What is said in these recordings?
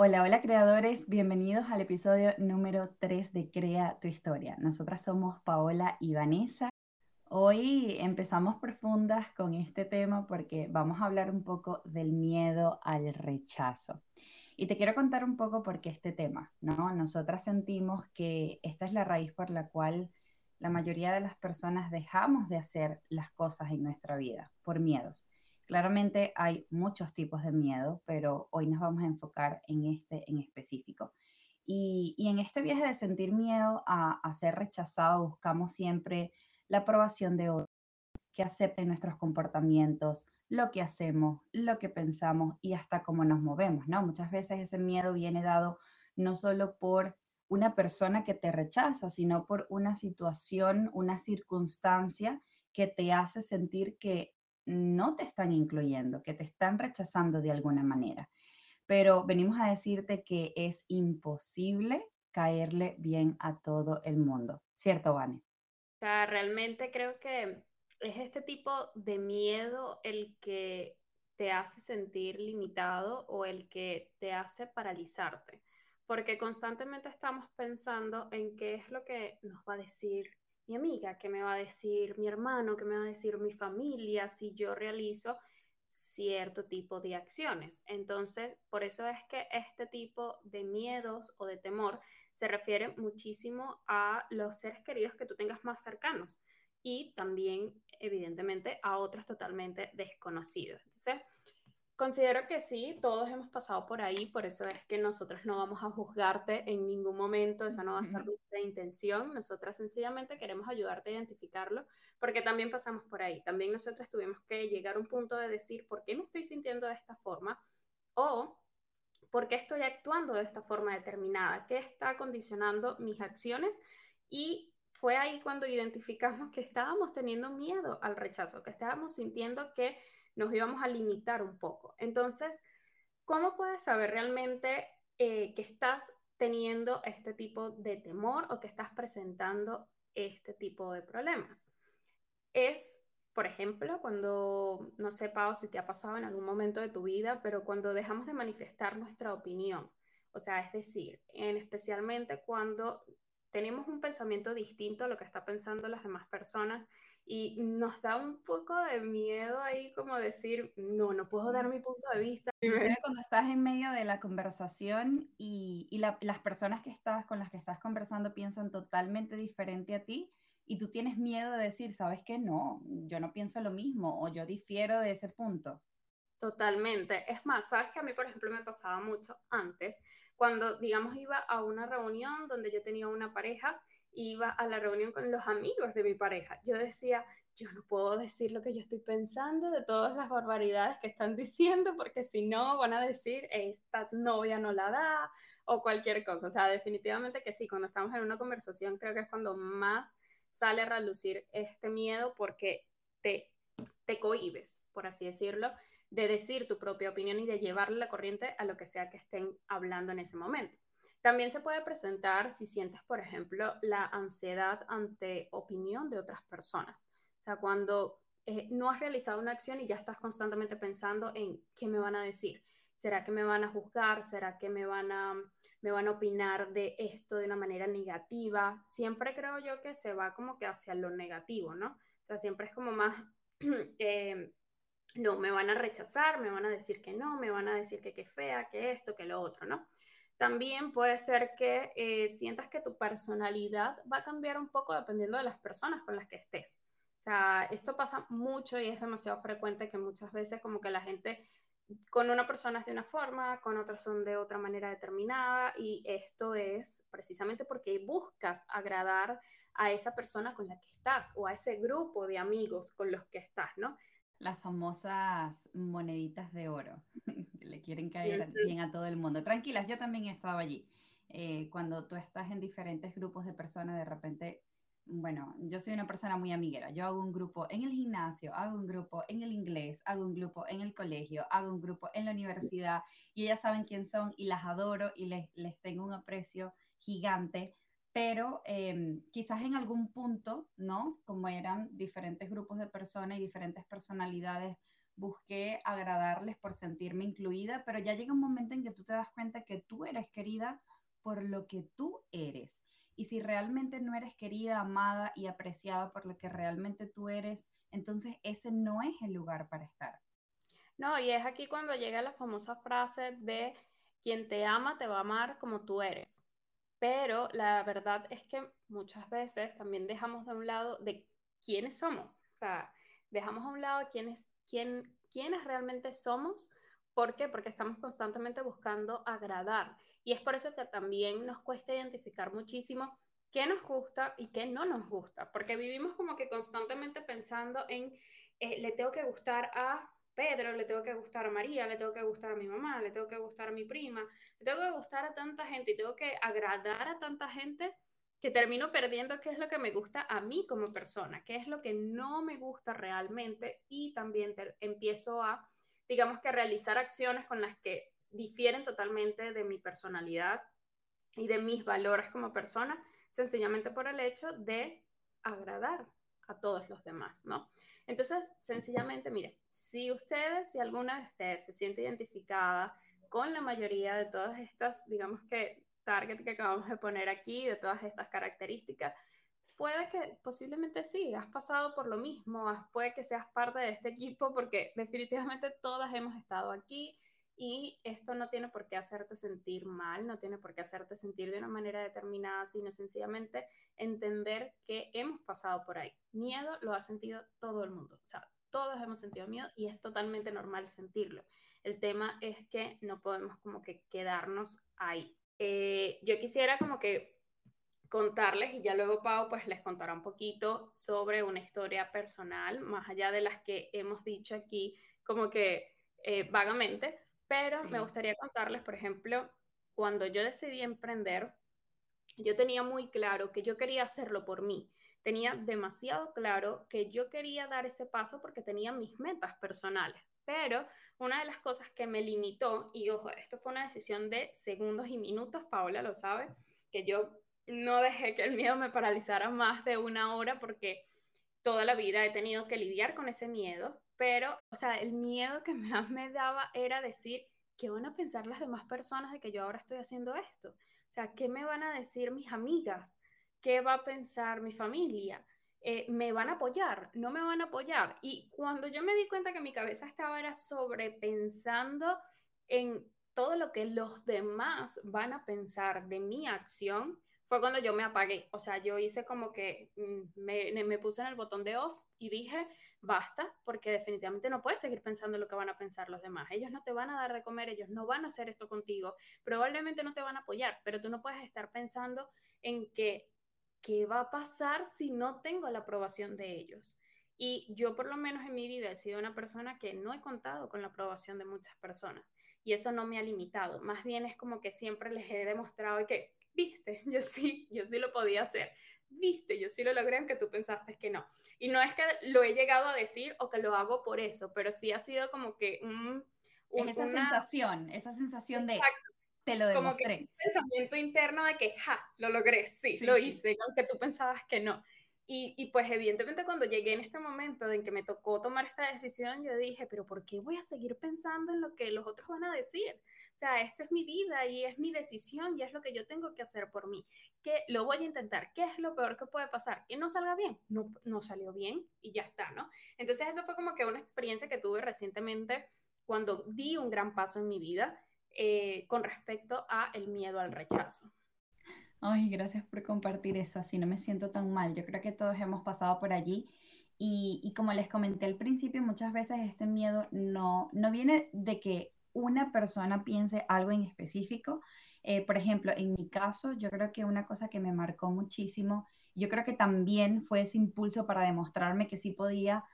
Hola, hola creadores, bienvenidos al episodio número 3 de Crea tu historia. Nosotras somos Paola y Vanessa. Hoy empezamos profundas con este tema porque vamos a hablar un poco del miedo al rechazo. Y te quiero contar un poco por qué este tema, ¿no? Nosotras sentimos que esta es la raíz por la cual la mayoría de las personas dejamos de hacer las cosas en nuestra vida, por miedos. Claramente hay muchos tipos de miedo, pero hoy nos vamos a enfocar en este en específico. Y, en este viaje de sentir miedo a, ser rechazado, buscamos siempre la aprobación de otros, que acepten nuestros comportamientos, lo que hacemos, lo que pensamos y hasta cómo nos movemos, ¿no? Muchas veces ese miedo viene dado no solo por una persona que te rechaza, sino por una situación, una circunstancia que te hace sentir que no te están incluyendo, que te están rechazando de alguna manera. Pero venimos a decirte que es imposible caerle bien a todo el mundo, ¿cierto, Vane? O sea, realmente creo que es este tipo de miedo el que te hace sentir limitado o el que te hace paralizarte, porque constantemente estamos pensando en qué es lo que nos va a decir mi amiga, qué me va a decir mi hermano, qué me va a decir mi familia si yo realizo cierto tipo de acciones. Entonces, por eso es que este tipo de miedos o de temor se refiere muchísimo a los seres queridos que tú tengas más cercanos y también, evidentemente, a otros totalmente desconocidos. Entonces, Considero que sí, todos hemos pasado por ahí, por eso es que nosotros no vamos a juzgarte en ningún momento, esa no va a ser nuestra intención, nosotras sencillamente queremos ayudarte a identificarlo, porque también pasamos por ahí, también nosotros tuvimos que llegar a un punto de decir, ¿por qué me estoy sintiendo de esta forma? O, ¿por qué estoy actuando de esta forma determinada? ¿Qué está condicionando mis acciones? Y fue ahí cuando identificamos que estábamos teniendo miedo al rechazo, que estábamos sintiendo que nos íbamos a limitar un poco. Entonces, ¿cómo puedes saber realmente eh, que estás teniendo este tipo de temor o que estás presentando este tipo de problemas? Es, por ejemplo, cuando, no sé, Pau, si te ha pasado en algún momento de tu vida, pero cuando dejamos de manifestar nuestra opinión. O sea, es decir, en especialmente cuando tenemos un pensamiento distinto a lo que está pensando las demás personas y nos da un poco de miedo ahí como decir, no, no puedo dar mi punto de vista. cuando estás en medio de la conversación y, y las personas que estás con las que estás conversando piensan totalmente diferente a ti y tú tienes miedo de decir, sabes que no, yo no pienso lo mismo o yo difiero de ese punto. Totalmente. Es más, sabes que a mí, por ejemplo, me pasaba mucho antes, cuando, digamos, iba a una reunión donde yo tenía una pareja iba a la reunión con los amigos de mi pareja. Yo decía, yo no puedo decir lo que yo estoy pensando de todas las barbaridades que están diciendo, porque si no van a decir, esta novia no la da o cualquier cosa. O sea, definitivamente que sí, cuando estamos en una conversación creo que es cuando más sale a relucir este miedo porque te, te cohibes, por así decirlo, de decir tu propia opinión y de llevarle la corriente a lo que sea que estén hablando en ese momento. También se puede presentar si sientes, por ejemplo, la ansiedad ante opinión de otras personas. O sea, cuando eh, no has realizado una acción y ya estás constantemente pensando en qué me van a decir. ¿Será que me van a juzgar? ¿Será que me van a, me van a opinar de esto de una manera negativa? Siempre creo yo que se va como que hacia lo negativo, ¿no? O sea, siempre es como más, eh, no, me van a rechazar, me van a decir que no, me van a decir que qué fea, que esto, que lo otro, ¿no? También puede ser que eh, sientas que tu personalidad va a cambiar un poco dependiendo de las personas con las que estés. O sea, esto pasa mucho y es demasiado frecuente que muchas veces como que la gente con una persona es de una forma, con otras son de otra manera determinada y esto es precisamente porque buscas agradar a esa persona con la que estás o a ese grupo de amigos con los que estás, ¿no? Las famosas moneditas de oro le quieren caer bien a todo el mundo. Tranquilas, yo también he estado allí. Eh, cuando tú estás en diferentes grupos de personas, de repente, bueno, yo soy una persona muy amiguera. Yo hago un grupo en el gimnasio, hago un grupo en el inglés, hago un grupo en el colegio, hago un grupo en la universidad y ellas saben quién son y las adoro y les, les tengo un aprecio gigante pero em, quizás en algún punto, ¿no? Como eran diferentes grupos de personas y diferentes personalidades busqué agradarles por sentirme incluida, pero ya llega un momento en que tú te das cuenta que tú eres querida por lo que tú eres. Y si realmente no eres querida, amada y apreciada por lo que realmente tú eres, entonces ese no es el lugar para estar. No, y es aquí cuando llega la famosa frase de quien te ama te va a amar como tú eres. Pero la verdad es que muchas veces también dejamos de un lado de quiénes somos. O sea, dejamos a un lado quiénes, quién, quiénes realmente somos. ¿Por qué? Porque estamos constantemente buscando agradar. Y es por eso que también nos cuesta identificar muchísimo qué nos gusta y qué no nos gusta, porque vivimos como que constantemente pensando en, eh, le tengo que gustar a Pedro, le tengo que gustar a María, le tengo que gustar a mi mamá, le tengo que gustar a mi prima, le tengo que gustar a tanta gente y tengo que agradar a tanta gente que termino perdiendo qué es lo que me gusta a mí como persona, qué es lo que no me gusta realmente y también empiezo a, digamos que, realizar acciones con las que difieren totalmente de mi personalidad y de mis valores como persona, sencillamente por el hecho de agradar a todos los demás, ¿no? Entonces, sencillamente, mire, si ustedes, si alguna de ustedes se siente identificada con la mayoría de todas estas, digamos que, target que acabamos de poner aquí, de todas estas características, puede que posiblemente sí, has pasado por lo mismo, puede que seas parte de este equipo porque definitivamente todas hemos estado aquí y esto no tiene por qué hacerte sentir mal, no tiene por qué hacerte sentir de una manera determinada, sino sencillamente entender que hemos pasado por ahí. Miedo lo ha sentido todo el mundo, o sea, todos hemos sentido miedo y es totalmente normal sentirlo. El tema es que no podemos como que quedarnos ahí. Eh, yo quisiera como que contarles y ya luego Pau pues les contará un poquito sobre una historia personal, más allá de las que hemos dicho aquí como que eh, vagamente, pero me gustaría contarles, por ejemplo, cuando yo decidí emprender, yo tenía muy claro que yo quería hacerlo por mí. Tenía demasiado claro que yo quería dar ese paso porque tenía mis metas personales. Pero una de las cosas que me limitó, y ojo, esto fue una decisión de segundos y minutos, Paola lo sabe, que yo no dejé que el miedo me paralizara más de una hora porque toda la vida he tenido que lidiar con ese miedo, pero, o sea, el miedo que más me daba era decir, ¿qué van a pensar las demás personas de que yo ahora estoy haciendo esto? O sea, ¿qué me van a decir mis amigas? ¿Qué va a pensar mi familia? Eh, ¿Me van a apoyar? ¿No me van a apoyar? Y cuando yo me di cuenta que mi cabeza estaba era sobrepensando en todo lo que los demás van a pensar de mi acción, fue cuando yo me apagué. O sea, yo hice como que mm, me, me puse en el botón de off y dije, basta, porque definitivamente no puedes seguir pensando lo que van a pensar los demás. Ellos no te van a dar de comer, ellos no van a hacer esto contigo, probablemente no te van a apoyar, pero tú no puedes estar pensando en que qué va a pasar si no tengo la aprobación de ellos. Y yo por lo menos en mi vida he sido una persona que no he contado con la aprobación de muchas personas y eso no me ha limitado. Más bien es como que siempre les he demostrado que, viste, yo sí, yo sí lo podía hacer viste, yo sí lo logré aunque tú pensaste que no. Y no es que lo he llegado a decir o que lo hago por eso, pero sí ha sido como que un... esa sensación, esa sensación de te lo demostré. Como que un pensamiento interno de que, ja, lo logré, sí, lo hice, aunque tú pensabas que no. Y, y, pues evidentemente cuando llegué en este momento en que me tocó tomar esta decisión, yo dije, pero ¿por qué voy a seguir pensando en lo que los otros van a decir? O sea, esto es mi vida y es mi decisión y es lo que yo tengo que hacer por mí. Que lo voy a intentar. ¿Qué es lo peor que puede pasar? Que no salga bien. No, no salió bien y ya está, ¿no? Entonces eso fue como que una experiencia que tuve recientemente cuando di un gran paso en mi vida eh, con respecto a el miedo al rechazo. Ay, gracias por compartir eso, así no me siento tan mal. Yo creo que todos hemos pasado por allí y, y como les comenté al principio, muchas veces este miedo no, no viene de que una persona piense algo en específico. Eh, por ejemplo, en mi caso, yo creo que una cosa que me marcó muchísimo, yo creo que también fue ese impulso para demostrarme que sí podía,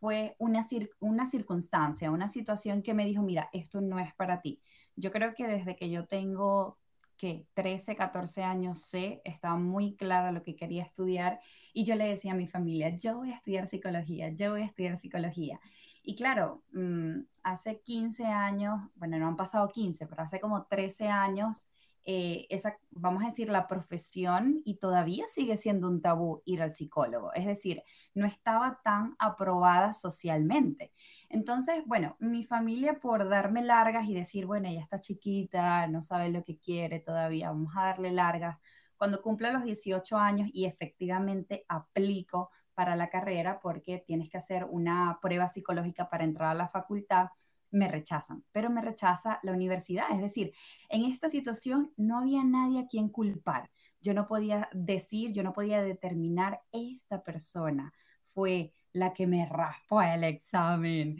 fue una, una circunstancia, una situación que me dijo, mira, esto no es para ti. Yo creo que desde que yo tengo que 13, 14 años sé, estaba muy clara lo que quería estudiar y yo le decía a mi familia, yo voy a estudiar psicología, yo voy a estudiar psicología. Y claro, mm, hace 15 años, bueno, no han pasado 15, pero hace como 13 años, eh, esa, vamos a decir, la profesión y todavía sigue siendo un tabú ir al psicólogo. Es decir, no estaba tan aprobada socialmente. Entonces, bueno, mi familia por darme largas y decir, bueno, ella está chiquita, no sabe lo que quiere todavía, vamos a darle largas. Cuando cumpla los 18 años y efectivamente aplico para la carrera porque tienes que hacer una prueba psicológica para entrar a la facultad, me rechazan, pero me rechaza la universidad. Es decir, en esta situación no había nadie a quien culpar. Yo no podía decir, yo no podía determinar, esta persona fue la que me raspó el examen.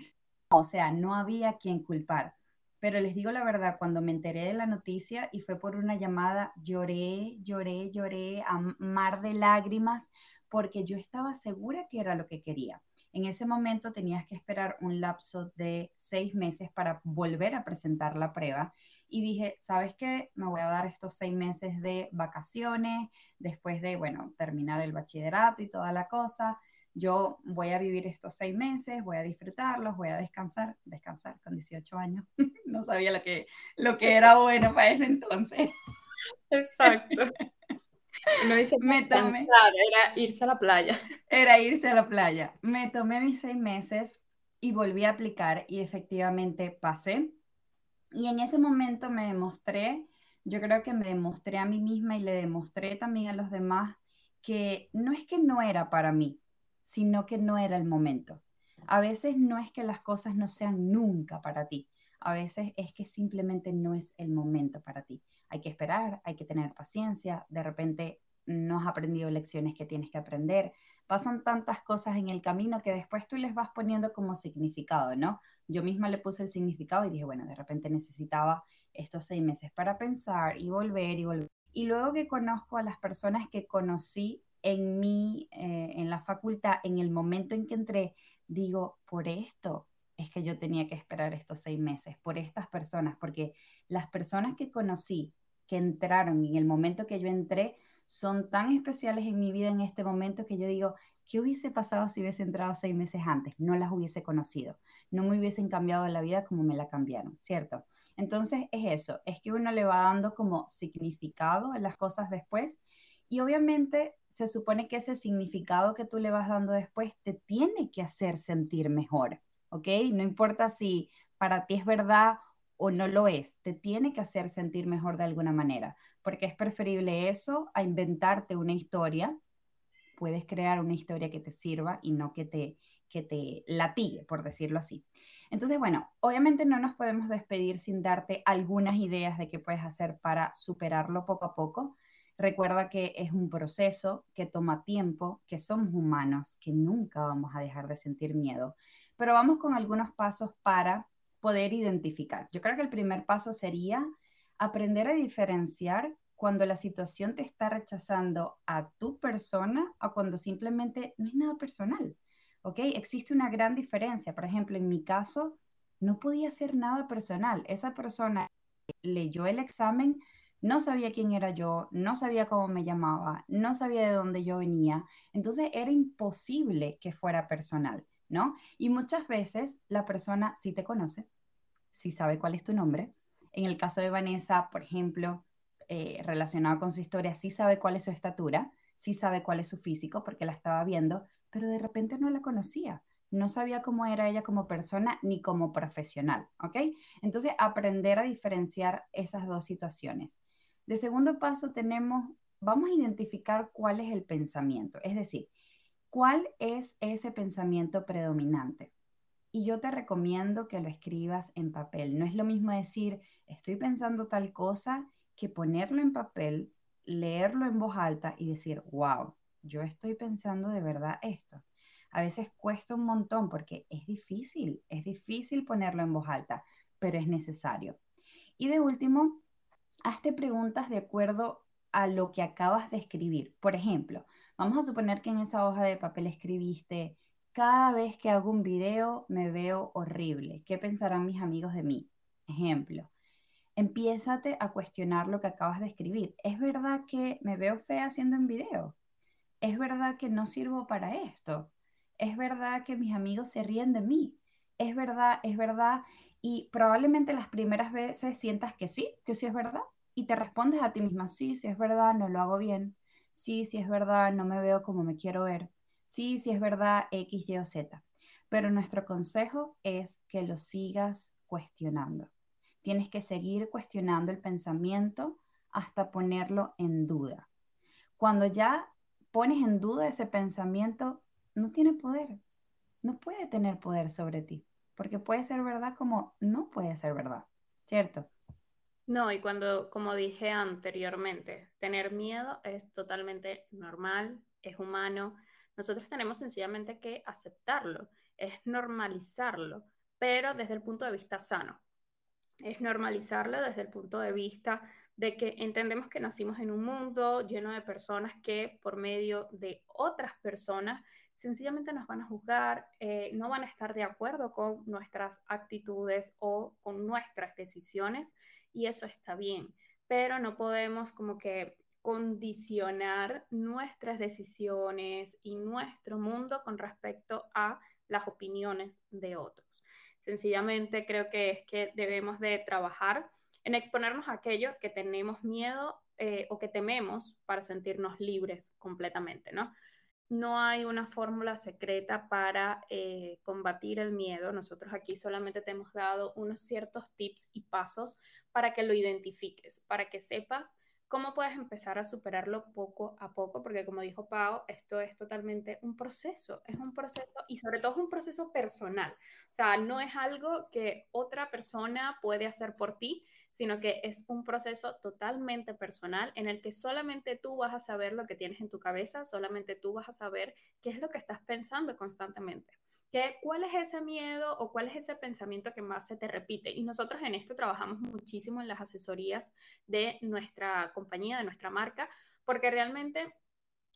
O sea, no había quien culpar. Pero les digo la verdad, cuando me enteré de la noticia y fue por una llamada, lloré, lloré, lloré a mar de lágrimas porque yo estaba segura que era lo que quería. En ese momento tenías que esperar un lapso de seis meses para volver a presentar la prueba. Y dije, ¿sabes qué? Me voy a dar estos seis meses de vacaciones después de, bueno, terminar el bachillerato y toda la cosa yo voy a vivir estos seis meses, voy a disfrutarlos, voy a descansar, descansar con 18 años. no sabía lo que, lo que era bueno para ese entonces. Exacto. No dice me tomé, era irse a la playa. Era irse a la playa. Me tomé mis seis meses y volví a aplicar y efectivamente pasé. Y en ese momento me demostré, yo creo que me demostré a mí misma y le demostré también a los demás que no es que no era para mí, sino que no era el momento. A veces no es que las cosas no sean nunca para ti, a veces es que simplemente no es el momento para ti. Hay que esperar, hay que tener paciencia, de repente no has aprendido lecciones que tienes que aprender. Pasan tantas cosas en el camino que después tú les vas poniendo como significado, ¿no? Yo misma le puse el significado y dije, bueno, de repente necesitaba estos seis meses para pensar y volver y volver. Y luego que conozco a las personas que conocí en mí, eh, en la facultad, en el momento en que entré, digo, por esto es que yo tenía que esperar estos seis meses, por estas personas, porque las personas que conocí, que entraron en el momento que yo entré, son tan especiales en mi vida en este momento que yo digo, ¿qué hubiese pasado si hubiese entrado seis meses antes? No las hubiese conocido, no me hubiesen cambiado la vida como me la cambiaron, ¿cierto? Entonces es eso, es que uno le va dando como significado a las cosas después y obviamente se supone que ese significado que tú le vas dando después te tiene que hacer sentir mejor, ¿ok? No importa si para ti es verdad o no lo es, te tiene que hacer sentir mejor de alguna manera, porque es preferible eso a inventarte una historia. Puedes crear una historia que te sirva y no que te, que te latigue, por decirlo así. Entonces, bueno, obviamente no nos podemos despedir sin darte algunas ideas de qué puedes hacer para superarlo poco a poco. Recuerda que es un proceso que toma tiempo, que somos humanos, que nunca vamos a dejar de sentir miedo. Pero vamos con algunos pasos para poder identificar. Yo creo que el primer paso sería aprender a diferenciar cuando la situación te está rechazando a tu persona o cuando simplemente no es nada personal. ¿Ok? Existe una gran diferencia. Por ejemplo, en mi caso, no podía ser nada personal. Esa persona leyó el examen no sabía quién era yo, no sabía cómo me llamaba, no sabía de dónde yo venía, entonces era imposible que fuera personal, ¿no? Y muchas veces la persona sí te conoce, sí sabe cuál es tu nombre. En el caso de Vanessa, por ejemplo, eh, relacionado con su historia, sí sabe cuál es su estatura, sí sabe cuál es su físico porque la estaba viendo, pero de repente no la conocía no sabía cómo era ella como persona ni como profesional, ¿ok? Entonces, aprender a diferenciar esas dos situaciones. De segundo paso tenemos, vamos a identificar cuál es el pensamiento, es decir, cuál es ese pensamiento predominante. Y yo te recomiendo que lo escribas en papel. No es lo mismo decir, estoy pensando tal cosa, que ponerlo en papel, leerlo en voz alta y decir, wow, yo estoy pensando de verdad esto. A veces cuesta un montón porque es difícil, es difícil ponerlo en voz alta, pero es necesario. Y de último, hazte preguntas de acuerdo a lo que acabas de escribir. Por ejemplo, vamos a suponer que en esa hoja de papel escribiste, cada vez que hago un video me veo horrible. ¿Qué pensarán mis amigos de mí? Ejemplo, empiézate a cuestionar lo que acabas de escribir. ¿Es verdad que me veo fea haciendo un video? ¿Es verdad que no sirvo para esto? ¿Es verdad que mis amigos se ríen de mí? ¿Es verdad? ¿Es verdad? Y probablemente las primeras veces sientas que sí, que sí es verdad, y te respondes a ti misma, sí, si es verdad, no lo hago bien, sí, si es verdad, no me veo como me quiero ver, sí, si es verdad, X, Y o Z. Pero nuestro consejo es que lo sigas cuestionando. Tienes que seguir cuestionando el pensamiento hasta ponerlo en duda. Cuando ya pones en duda ese pensamiento, no tiene poder, no puede tener poder sobre ti, porque puede ser verdad como no puede ser verdad, ¿cierto? No, y cuando, como dije anteriormente, tener miedo es totalmente normal, es humano. Nosotros tenemos sencillamente que aceptarlo, es normalizarlo, pero desde el punto de vista sano. Es normalizarlo desde el punto de vista de que entendemos que nacimos en un mundo lleno de personas que por medio de otras personas sencillamente nos van a juzgar, eh, no van a estar de acuerdo con nuestras actitudes o con nuestras decisiones y eso está bien, pero no podemos como que condicionar nuestras decisiones y nuestro mundo con respecto a las opiniones de otros. Sencillamente creo que es que debemos de trabajar en exponernos a aquello que tenemos miedo eh, o que tememos para sentirnos libres completamente, ¿no? No hay una fórmula secreta para eh, combatir el miedo. Nosotros aquí solamente te hemos dado unos ciertos tips y pasos para que lo identifiques, para que sepas cómo puedes empezar a superarlo poco a poco, porque como dijo Pau, esto es totalmente un proceso, es un proceso y sobre todo es un proceso personal. O sea, no es algo que otra persona puede hacer por ti, sino que es un proceso totalmente personal en el que solamente tú vas a saber lo que tienes en tu cabeza, solamente tú vas a saber qué es lo que estás pensando constantemente. ¿Qué, ¿Cuál es ese miedo o cuál es ese pensamiento que más se te repite? Y nosotros en esto trabajamos muchísimo en las asesorías de nuestra compañía, de nuestra marca, porque realmente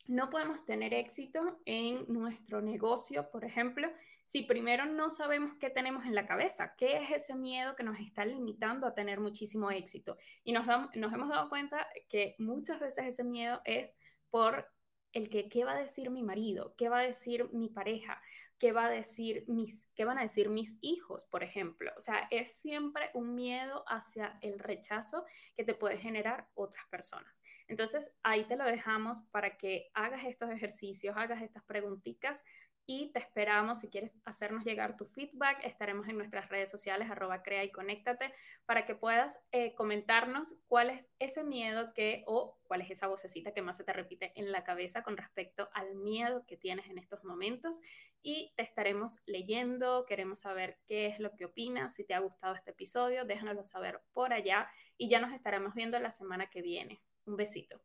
no podemos tener éxito en nuestro negocio, por ejemplo, si primero no sabemos qué tenemos en la cabeza, qué es ese miedo que nos está limitando a tener muchísimo éxito. Y nos, nos hemos dado cuenta que muchas veces ese miedo es por el que qué va a decir mi marido, qué va a decir mi pareja, qué va a decir mis qué van a decir mis hijos, por ejemplo. O sea, es siempre un miedo hacia el rechazo que te puede generar otras personas. Entonces, ahí te lo dejamos para que hagas estos ejercicios, hagas estas preguntitas y te esperamos si quieres hacernos llegar tu feedback. Estaremos en nuestras redes sociales, arroba crea y conéctate, para que puedas eh, comentarnos cuál es ese miedo que o cuál es esa vocecita que más se te repite en la cabeza con respecto al miedo que tienes en estos momentos. Y te estaremos leyendo, queremos saber qué es lo que opinas, si te ha gustado este episodio, déjanoslo saber por allá y ya nos estaremos viendo la semana que viene. Un besito.